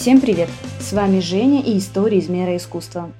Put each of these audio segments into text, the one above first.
Всем привет! С вами Женя и история из мира искусства.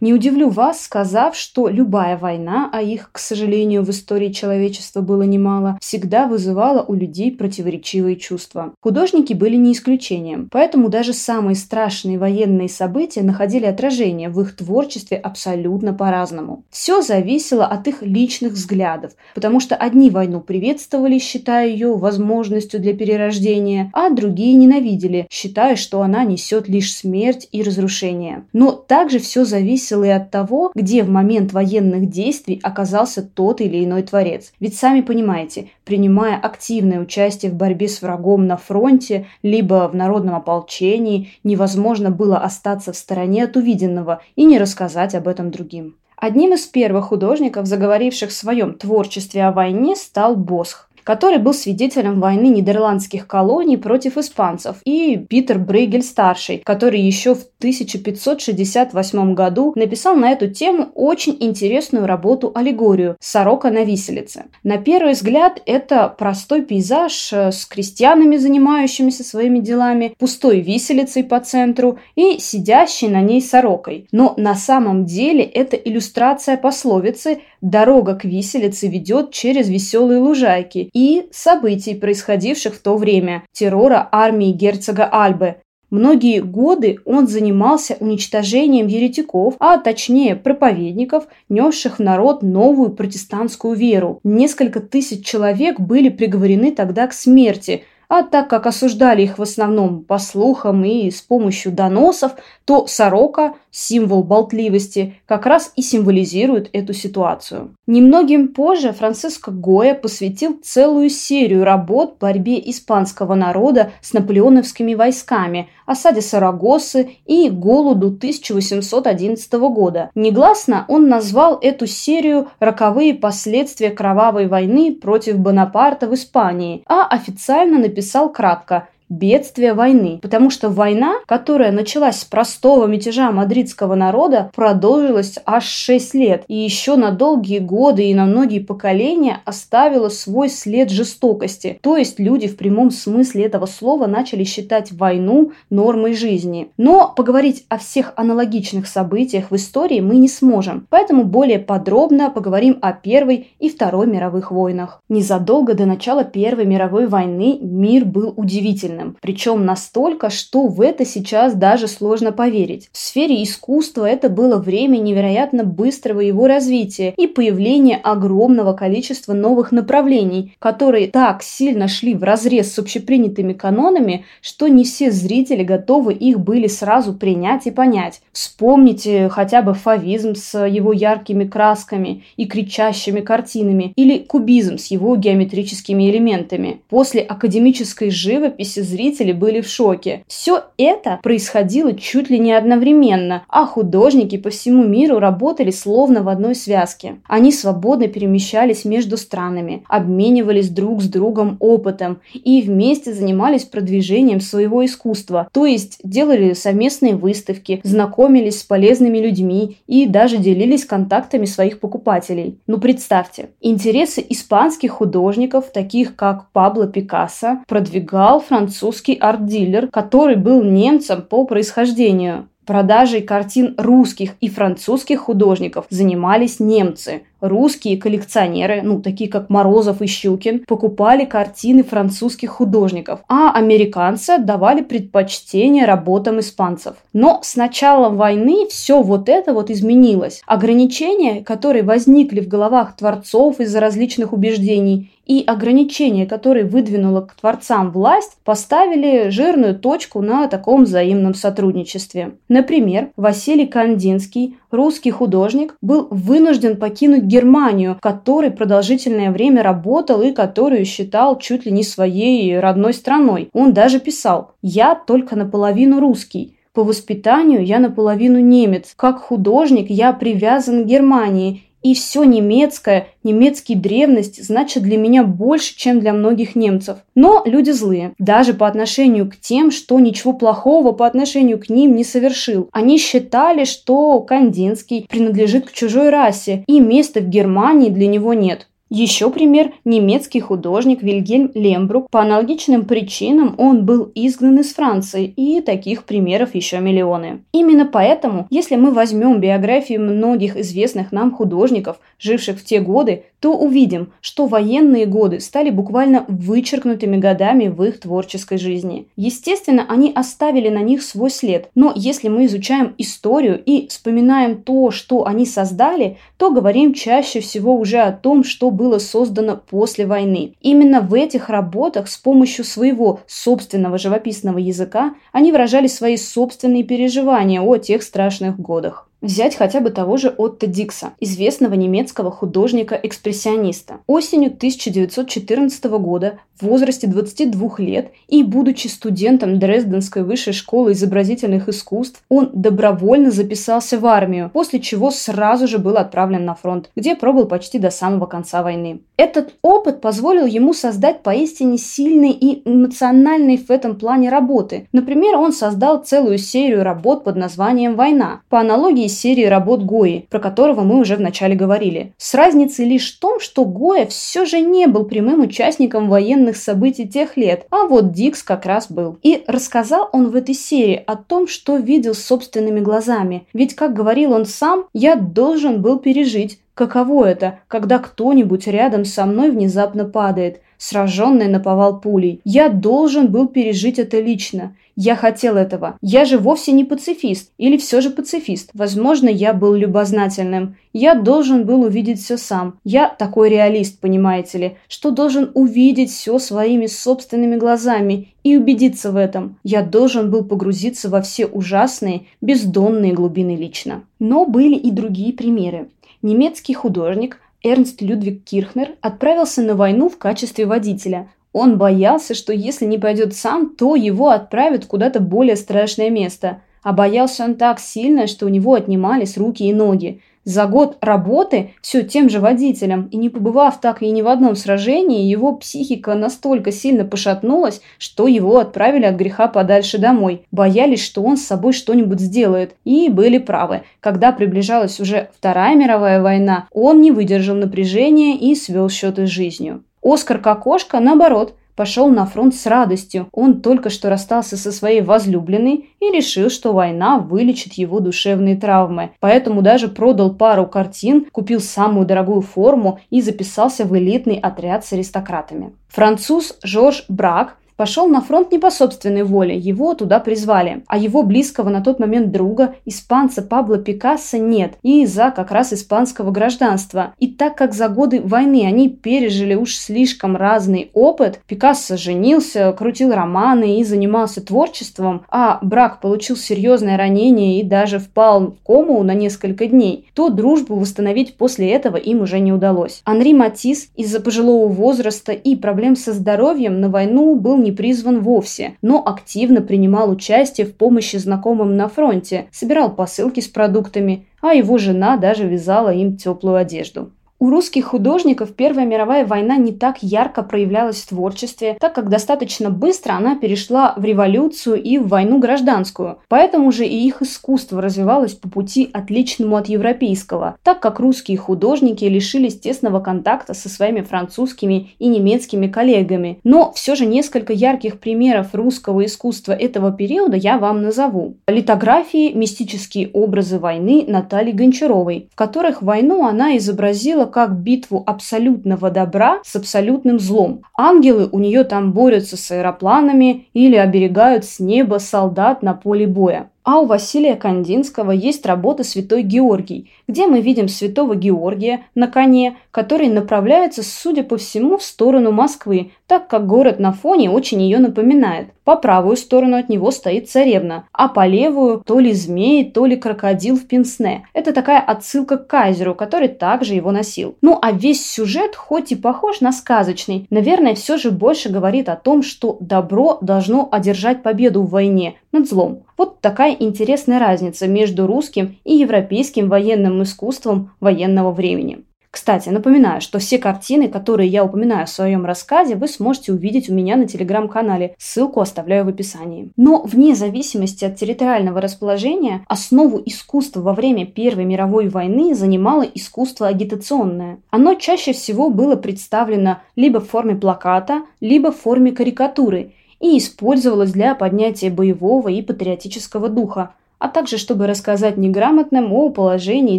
Не удивлю вас, сказав, что любая война, а их, к сожалению, в истории человечества было немало, всегда вызывала у людей противоречивые чувства. Художники были не исключением, поэтому даже самые страшные военные события находили отражение в их творчестве абсолютно по-разному. Все зависело от их личных взглядов, потому что одни войну приветствовали, считая ее возможностью для перерождения, а другие ненавидели, считая, что она несет лишь смерть и разрушение. Но также все зависело зависело и от того, где в момент военных действий оказался тот или иной творец. Ведь сами понимаете, принимая активное участие в борьбе с врагом на фронте, либо в народном ополчении, невозможно было остаться в стороне от увиденного и не рассказать об этом другим. Одним из первых художников, заговоривших в своем творчестве о войне, стал Босх который был свидетелем войны нидерландских колоний против испанцев, и Питер Брейгель-старший, который еще в 1568 году написал на эту тему очень интересную работу «Аллегорию. Сорока на виселице». На первый взгляд это простой пейзаж э, с крестьянами, занимающимися своими делами, пустой виселицей по центру и сидящей на ней сорокой. Но на самом деле это иллюстрация пословицы «Дорога к виселице ведет через веселые лужайки» и событий, происходивших в то время, террора армии герцога Альбы. Многие годы он занимался уничтожением еретиков, а точнее проповедников, несших в народ новую протестантскую веру. Несколько тысяч человек были приговорены тогда к смерти – а так как осуждали их в основном по слухам и с помощью доносов, то сорока, символ болтливости, как раз и символизирует эту ситуацию. Немногим позже Франциско Гоя посвятил целую серию работ борьбе испанского народа с наполеоновскими войсками, осаде Сарагосы и голоду 1811 года. Негласно он назвал эту серию «Роковые последствия кровавой войны против Бонапарта в Испании», а официально написал кратко бедствия войны. Потому что война, которая началась с простого мятежа мадридского народа, продолжилась аж 6 лет. И еще на долгие годы и на многие поколения оставила свой след жестокости. То есть люди в прямом смысле этого слова начали считать войну нормой жизни. Но поговорить о всех аналогичных событиях в истории мы не сможем. Поэтому более подробно поговорим о Первой и Второй мировых войнах. Незадолго до начала Первой мировой войны мир был удивительным сильным. Причем настолько, что в это сейчас даже сложно поверить. В сфере искусства это было время невероятно быстрого его развития и появления огромного количества новых направлений, которые так сильно шли в разрез с общепринятыми канонами, что не все зрители готовы их были сразу принять и понять. Вспомните хотя бы фавизм с его яркими красками и кричащими картинами или кубизм с его геометрическими элементами. После академической живописи зрители были в шоке. Все это происходило чуть ли не одновременно, а художники по всему миру работали словно в одной связке. Они свободно перемещались между странами, обменивались друг с другом опытом и вместе занимались продвижением своего искусства, то есть делали совместные выставки, знакомились с полезными людьми и даже делились контактами своих покупателей. Ну представьте, интересы испанских художников, таких как Пабло Пикассо, продвигал француз французский арт-дилер, который был немцем по происхождению. Продажей картин русских и французских художников занимались немцы. Русские коллекционеры, ну, такие как Морозов и Щукин, покупали картины французских художников, а американцы отдавали предпочтение работам испанцев. Но с началом войны все вот это вот изменилось. Ограничения, которые возникли в головах творцов из-за различных убеждений, и ограничения, которые выдвинула к творцам власть, поставили жирную точку на таком взаимном сотрудничестве. Например, Василий Кандинский, русский художник, был вынужден покинуть Германию, в которой продолжительное время работал и которую считал чуть ли не своей родной страной. Он даже писал «Я только наполовину русский». По воспитанию я наполовину немец. Как художник я привязан к Германии и все немецкое, немецкие древность значит для меня больше, чем для многих немцев. Но люди злые, даже по отношению к тем, что ничего плохого по отношению к ним не совершил. Они считали, что Кандинский принадлежит к чужой расе, и места в Германии для него нет. Еще пример – немецкий художник Вильгельм Лембрук. По аналогичным причинам он был изгнан из Франции, и таких примеров еще миллионы. Именно поэтому, если мы возьмем биографии многих известных нам художников, живших в те годы, то увидим, что военные годы стали буквально вычеркнутыми годами в их творческой жизни. Естественно, они оставили на них свой след, но если мы изучаем историю и вспоминаем то, что они создали, то говорим чаще всего уже о том, что было создано после войны. Именно в этих работах с помощью своего собственного живописного языка они выражали свои собственные переживания о тех страшных годах. Взять хотя бы того же Отто Дикса, известного немецкого художника-экспрессиониста. Осенью 1914 года, в возрасте 22 лет и будучи студентом Дрезденской высшей школы изобразительных искусств, он добровольно записался в армию, после чего сразу же был отправлен на фронт, где пробыл почти до самого конца войны. Этот опыт позволил ему создать поистине сильные и эмоциональные в этом плане работы. Например, он создал целую серию работ под названием «Война», по аналогии из серии работ Гои, про которого мы уже вначале говорили. С разницей лишь в том, что Гоя все же не был прямым участником военных событий тех лет, а вот Дикс как раз был. И рассказал он в этой серии о том, что видел собственными глазами. Ведь, как говорил он сам, я должен был пережить, каково это, когда кто-нибудь рядом со мной внезапно падает, сраженный наповал пулей. Я должен был пережить это лично. Я хотел этого. Я же вовсе не пацифист. Или все же пацифист. Возможно, я был любознательным. Я должен был увидеть все сам. Я такой реалист, понимаете ли, что должен увидеть все своими собственными глазами и убедиться в этом. Я должен был погрузиться во все ужасные, бездонные глубины лично. Но были и другие примеры. Немецкий художник Эрнст Людвиг Кирхнер отправился на войну в качестве водителя, он боялся, что если не пойдет сам, то его отправят куда-то более страшное место. А боялся он так сильно, что у него отнимались руки и ноги. За год работы все тем же водителем, и не побывав так и ни в одном сражении, его психика настолько сильно пошатнулась, что его отправили от греха подальше домой. Боялись, что он с собой что-нибудь сделает. И были правы. Когда приближалась уже Вторая мировая война, он не выдержал напряжения и свел счеты с жизнью. Оскар Кокошка, наоборот, пошел на фронт с радостью. Он только что расстался со своей возлюбленной и решил, что война вылечит его душевные травмы. Поэтому даже продал пару картин, купил самую дорогую форму и записался в элитный отряд с аристократами. Француз Жорж Брак Пошел на фронт не по собственной воле, его туда призвали. А его близкого на тот момент друга, испанца Пабло Пикассо, нет. И из-за как раз испанского гражданства. И так как за годы войны они пережили уж слишком разный опыт, Пикассо женился, крутил романы и занимался творчеством, а брак получил серьезное ранение и даже впал в кому на несколько дней, то дружбу восстановить после этого им уже не удалось. Анри Матис из-за пожилого возраста и проблем со здоровьем на войну был не не призван вовсе, но активно принимал участие в помощи знакомым на фронте, собирал посылки с продуктами, а его жена даже вязала им теплую одежду. У русских художников Первая мировая война не так ярко проявлялась в творчестве, так как достаточно быстро она перешла в революцию и в войну гражданскую. Поэтому же и их искусство развивалось по пути отличному от европейского, так как русские художники лишились тесного контакта со своими французскими и немецкими коллегами. Но все же несколько ярких примеров русского искусства этого периода я вам назову. Литографии «Мистические образы войны» Натальи Гончаровой, в которых войну она изобразила как битву абсолютного добра с абсолютным злом. Ангелы у нее там борются с аэропланами или оберегают с неба солдат на поле боя. А у Василия Кандинского есть работа «Святой Георгий», где мы видим святого Георгия на коне, который направляется, судя по всему, в сторону Москвы, так как город на фоне очень ее напоминает. По правую сторону от него стоит царевна, а по левую то ли змей, то ли крокодил в пенсне. Это такая отсылка к кайзеру, который также его носил. Ну а весь сюжет, хоть и похож на сказочный, наверное, все же больше говорит о том, что добро должно одержать победу в войне над злом. Вот такая интересная разница между русским и европейским военным искусством военного времени. Кстати, напоминаю, что все картины, которые я упоминаю в своем рассказе, вы сможете увидеть у меня на телеграм-канале. Ссылку оставляю в описании. Но вне зависимости от территориального расположения, основу искусства во время Первой мировой войны занимало искусство агитационное. Оно чаще всего было представлено либо в форме плаката, либо в форме карикатуры и использовалось для поднятия боевого и патриотического духа, а также чтобы рассказать неграмотным о положении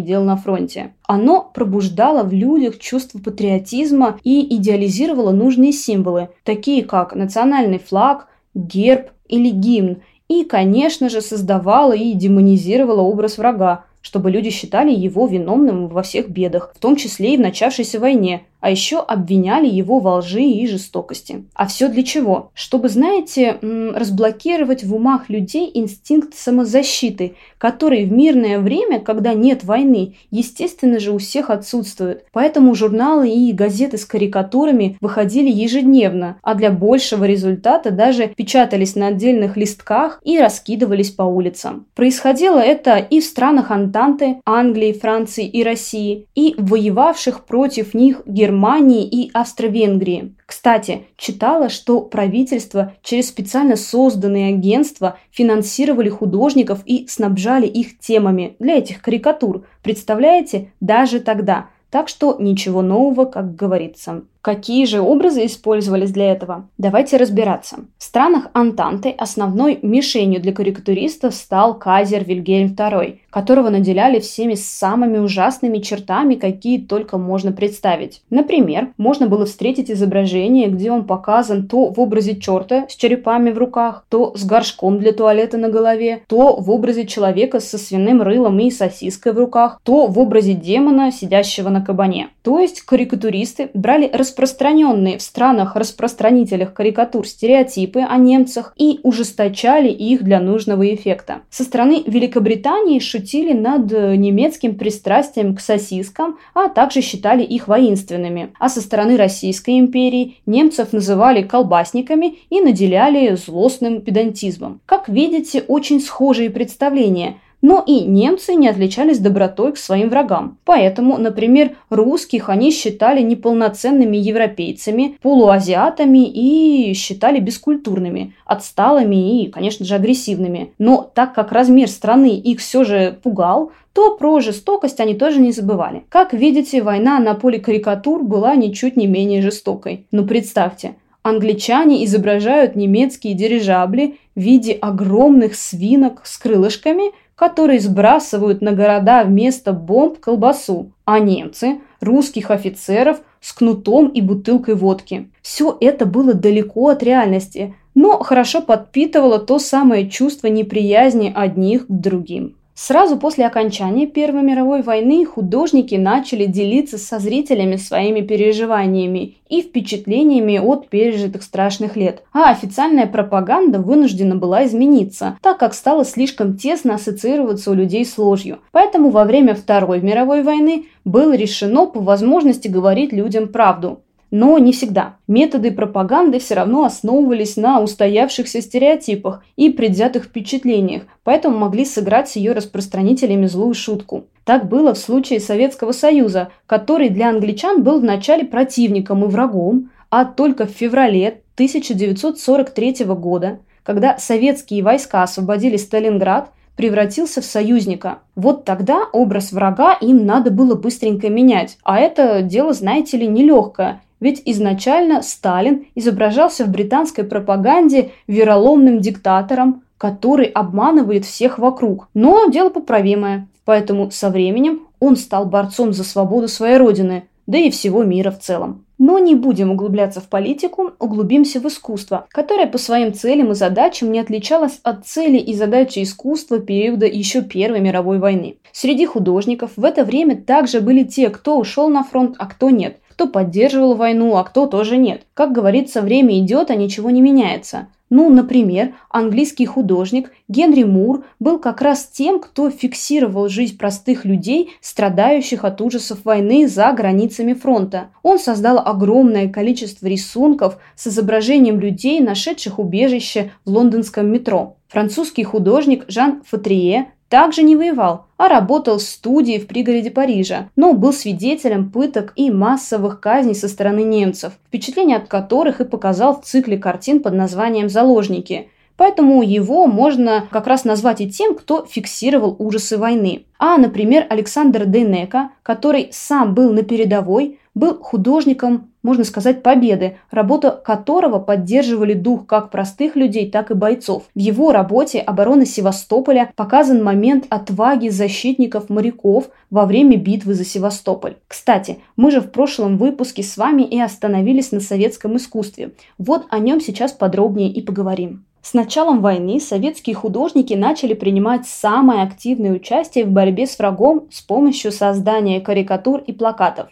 дел на фронте. Оно пробуждало в людях чувство патриотизма и идеализировало нужные символы, такие как национальный флаг, герб или гимн, и, конечно же, создавало и демонизировало образ врага, чтобы люди считали его виновным во всех бедах, в том числе и в начавшейся войне, а еще обвиняли его во лжи и жестокости. А все для чего? Чтобы, знаете, разблокировать в умах людей инстинкт самозащиты, который в мирное время, когда нет войны, естественно же у всех отсутствует. Поэтому журналы и газеты с карикатурами выходили ежедневно, а для большего результата даже печатались на отдельных листках и раскидывались по улицам. Происходило это и в странах Антанты, Англии, Франции и России, и воевавших против них Германии Германии и Австро-Венгрии. Кстати, читала, что правительство через специально созданные агентства финансировали художников и снабжали их темами для этих карикатур. Представляете, даже тогда. Так что ничего нового, как говорится. Какие же образы использовались для этого? Давайте разбираться. В странах Антанты основной мишенью для карикатуристов стал казер Вильгельм II, которого наделяли всеми самыми ужасными чертами, какие только можно представить. Например, можно было встретить изображение, где он показан то в образе черта с черепами в руках, то с горшком для туалета на голове, то в образе человека со свиным рылом и сосиской в руках, то в образе демона, сидящего на кабане. То есть карикатуристы брали распространенные в странах-распространителях карикатур стереотипы о немцах и ужесточали их для нужного эффекта. Со стороны Великобритании шутили над немецким пристрастием к сосискам, а также считали их воинственными. А со стороны Российской империи немцев называли колбасниками и наделяли злостным педантизмом. Как видите, очень схожие представления – но и немцы не отличались добротой к своим врагам. Поэтому, например, русских они считали неполноценными европейцами, полуазиатами и считали бескультурными, отсталыми и, конечно же, агрессивными. Но так как размер страны их все же пугал, то про жестокость они тоже не забывали. Как видите, война на поле карикатур была ничуть не менее жестокой. Но представьте, англичане изображают немецкие дирижабли в виде огромных свинок с крылышками, которые сбрасывают на города вместо бомб колбасу, а немцы – русских офицеров с кнутом и бутылкой водки. Все это было далеко от реальности, но хорошо подпитывало то самое чувство неприязни одних к другим. Сразу после окончания Первой мировой войны художники начали делиться со зрителями своими переживаниями и впечатлениями от пережитых страшных лет. А официальная пропаганда вынуждена была измениться, так как стала слишком тесно ассоциироваться у людей с ложью. Поэтому во время Второй мировой войны было решено по возможности говорить людям правду. Но не всегда. Методы пропаганды все равно основывались на устоявшихся стереотипах и предвзятых впечатлениях, поэтому могли сыграть с ее распространителями злую шутку. Так было в случае Советского Союза, который для англичан был вначале противником и врагом, а только в феврале 1943 года, когда советские войска освободили Сталинград, превратился в союзника. Вот тогда образ врага им надо было быстренько менять. А это дело, знаете ли, нелегкое. Ведь изначально Сталин изображался в британской пропаганде вероломным диктатором, который обманывает всех вокруг. Но дело поправимое. Поэтому со временем он стал борцом за свободу своей родины, да и всего мира в целом. Но не будем углубляться в политику, углубимся в искусство, которое по своим целям и задачам не отличалось от цели и задачи искусства периода еще Первой мировой войны. Среди художников в это время также были те, кто ушел на фронт, а кто нет – кто поддерживал войну, а кто тоже нет. Как говорится, время идет, а ничего не меняется. Ну, например, английский художник Генри Мур был как раз тем, кто фиксировал жизнь простых людей, страдающих от ужасов войны за границами фронта. Он создал огромное количество рисунков с изображением людей, нашедших убежище в лондонском метро. Французский художник Жан Фатрие также не воевал, а работал в студии в пригороде Парижа, но был свидетелем пыток и массовых казней со стороны немцев, впечатление от которых и показал в цикле картин под названием «Заложники», Поэтому его можно как раз назвать и тем, кто фиксировал ужасы войны. А, например, Александр Дейнека, который сам был на передовой, был художником, можно сказать, победы, работа которого поддерживали дух как простых людей, так и бойцов. В его работе «Оборона Севастополя» показан момент отваги защитников моряков во время битвы за Севастополь. Кстати, мы же в прошлом выпуске с вами и остановились на советском искусстве. Вот о нем сейчас подробнее и поговорим. С началом войны советские художники начали принимать самое активное участие в борьбе с врагом с помощью создания карикатур и плакатов.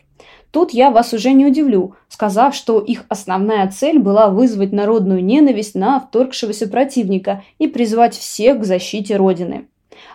Тут я вас уже не удивлю, сказав, что их основная цель была вызвать народную ненависть на вторгшегося противника и призвать всех к защите Родины.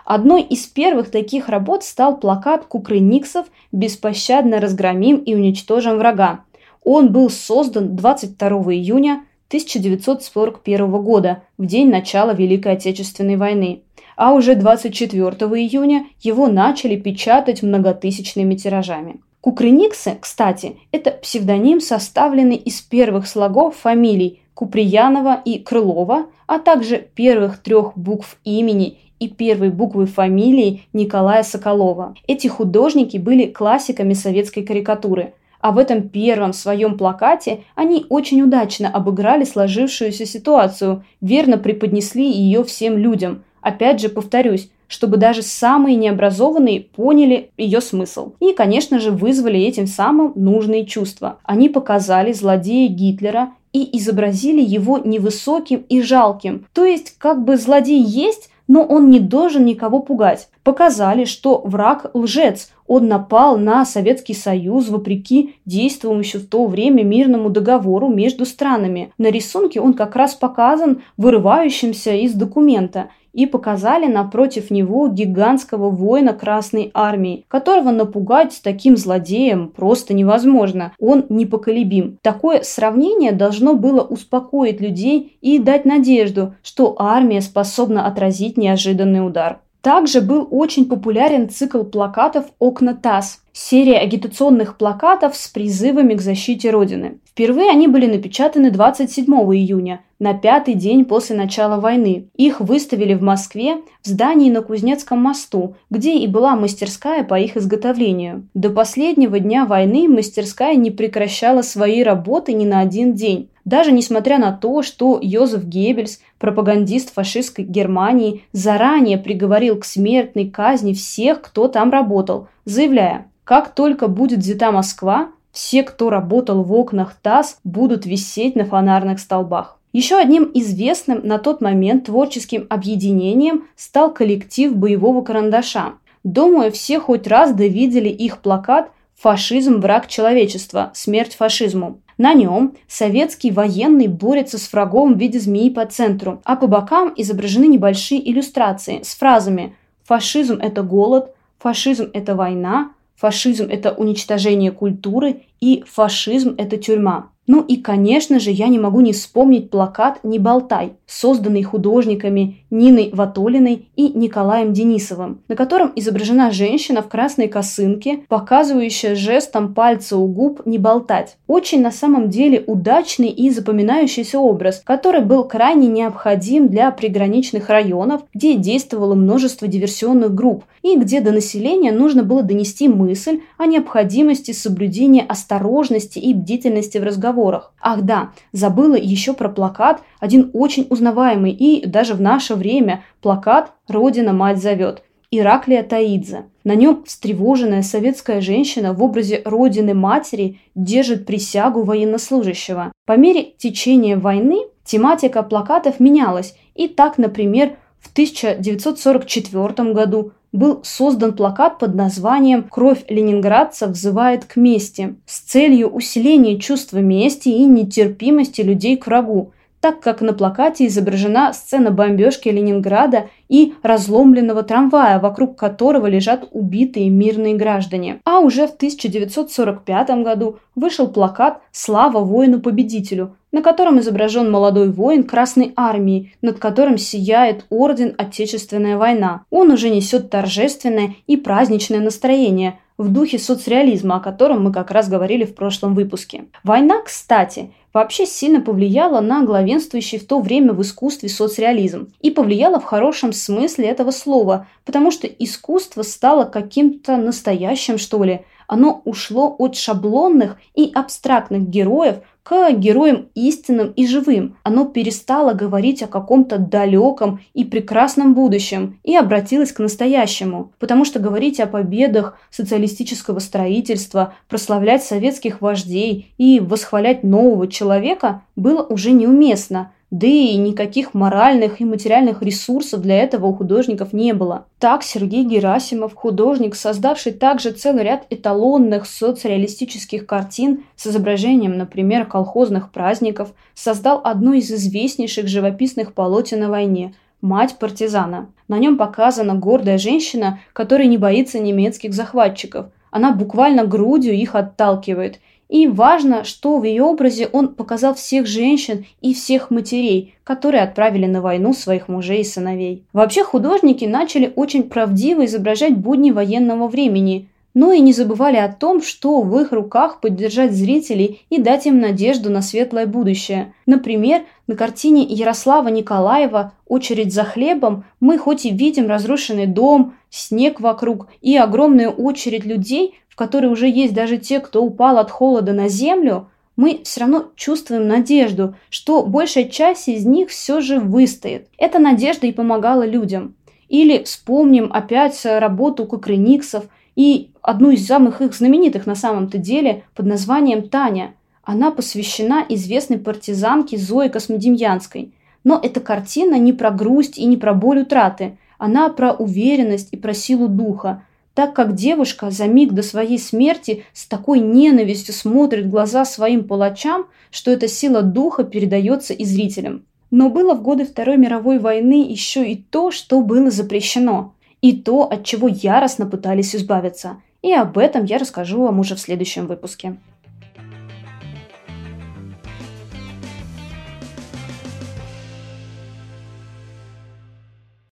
Одной из первых таких работ стал плакат Кукрыниксов «Беспощадно разгромим и уничтожим врага». Он был создан 22 июня 1941 года, в день начала Великой Отечественной войны. А уже 24 июня его начали печатать многотысячными тиражами. Кукрыниксы, кстати, это псевдоним, составленный из первых слогов фамилий Куприянова и Крылова, а также первых трех букв имени и первой буквы фамилии Николая Соколова. Эти художники были классиками советской карикатуры, а в этом первом своем плакате они очень удачно обыграли сложившуюся ситуацию, верно преподнесли ее всем людям. Опять же, повторюсь, чтобы даже самые необразованные поняли ее смысл. И, конечно же, вызвали этим самым нужные чувства. Они показали злодея Гитлера и изобразили его невысоким и жалким. То есть, как бы злодей есть, но он не должен никого пугать. Показали, что враг лжец, он напал на Советский Союз вопреки действующему в то время мирному договору между странами. На рисунке он как раз показан вырывающимся из документа и показали напротив него гигантского воина Красной Армии, которого напугать таким злодеем просто невозможно. Он непоколебим. Такое сравнение должно было успокоить людей и дать надежду, что армия способна отразить неожиданный удар. Также был очень популярен цикл плакатов «Окна ТАСС», серия агитационных плакатов с призывами к защите Родины. Впервые они были напечатаны 27 июня, на пятый день после начала войны. Их выставили в Москве в здании на Кузнецком мосту, где и была мастерская по их изготовлению. До последнего дня войны мастерская не прекращала свои работы ни на один день. Даже несмотря на то, что Йозеф Геббельс, пропагандист фашистской Германии, заранее приговорил к смертной казни всех, кто там работал, заявляя, как только будет взята Москва, все, кто работал в окнах ТАСС, будут висеть на фонарных столбах. Еще одним известным на тот момент творческим объединением стал коллектив боевого карандаша. Думаю, все хоть раз довидели их плакат «Фашизм – враг человечества. Смерть фашизму». На нем советский военный борется с врагом в виде змеи по центру, а по бокам изображены небольшие иллюстрации с фразами «Фашизм – это голод», «Фашизм – это война», «Фашизм – это уничтожение культуры» и «Фашизм – это тюрьма». Ну и, конечно же, я не могу не вспомнить плакат «Не болтай», созданный художниками Ниной Ватолиной и Николаем Денисовым, на котором изображена женщина в красной косынке, показывающая жестом пальца у губ «не болтать». Очень на самом деле удачный и запоминающийся образ, который был крайне необходим для приграничных районов, где действовало множество диверсионных групп и где до населения нужно было донести мысль о необходимости соблюдения осторожности и бдительности в разговорах. Ах да, забыла еще про плакат, один очень узнаваемый и даже в наше время плакат «Родина мать зовет». Ираклия Таидзе. На нем встревоженная советская женщина в образе родины-матери держит присягу военнослужащего. По мере течения войны тематика плакатов менялась, и так, например, в 1944 году был создан плакат под названием «Кровь ленинградцев взывает к мести» с целью усиления чувства мести и нетерпимости людей к врагу. Так как на плакате изображена сцена бомбежки Ленинграда и разломленного трамвая, вокруг которого лежат убитые мирные граждане. А уже в 1945 году вышел плакат «Слава воину-победителю», на котором изображен молодой воин Красной Армии, над которым сияет орден Отечественная война. Он уже несет торжественное и праздничное настроение в духе соцреализма, о котором мы как раз говорили в прошлом выпуске. Война, кстати, вообще сильно повлияла на главенствующий в то время в искусстве соцреализм. И повлияла в хорошем смысле этого слова, потому что искусство стало каким-то настоящим, что ли. Оно ушло от шаблонных и абстрактных героев к героям истинным и живым. Оно перестало говорить о каком-то далеком и прекрасном будущем и обратилось к настоящему. Потому что говорить о победах социалистического строительства, прославлять советских вождей и восхвалять нового человека было уже неуместно – да и никаких моральных и материальных ресурсов для этого у художников не было. Так Сергей Герасимов, художник, создавший также целый ряд эталонных соцреалистических картин с изображением, например, колхозных праздников, создал одно из известнейших живописных полотен о войне – «Мать партизана». На нем показана гордая женщина, которая не боится немецких захватчиков. Она буквально грудью их отталкивает – и важно, что в ее образе он показал всех женщин и всех матерей, которые отправили на войну своих мужей и сыновей. Вообще художники начали очень правдиво изображать будни военного времени, но и не забывали о том, что в их руках поддержать зрителей и дать им надежду на светлое будущее. Например, на картине Ярослава Николаева «Очередь за хлебом» мы хоть и видим разрушенный дом, снег вокруг и огромную очередь людей, в которой уже есть даже те, кто упал от холода на землю, мы все равно чувствуем надежду, что большая часть из них все же выстоит. Эта надежда и помогала людям. Или вспомним опять работу Кукрыниксов и одну из самых их знаменитых на самом-то деле под названием «Таня». Она посвящена известной партизанке Зое Космодемьянской. Но эта картина не про грусть и не про боль утраты. Она про уверенность и про силу духа – так как девушка за миг до своей смерти с такой ненавистью смотрит глаза своим палачам, что эта сила духа передается и зрителям. Но было в годы Второй мировой войны еще и то, что было запрещено, и то, от чего яростно пытались избавиться. И об этом я расскажу вам уже в следующем выпуске.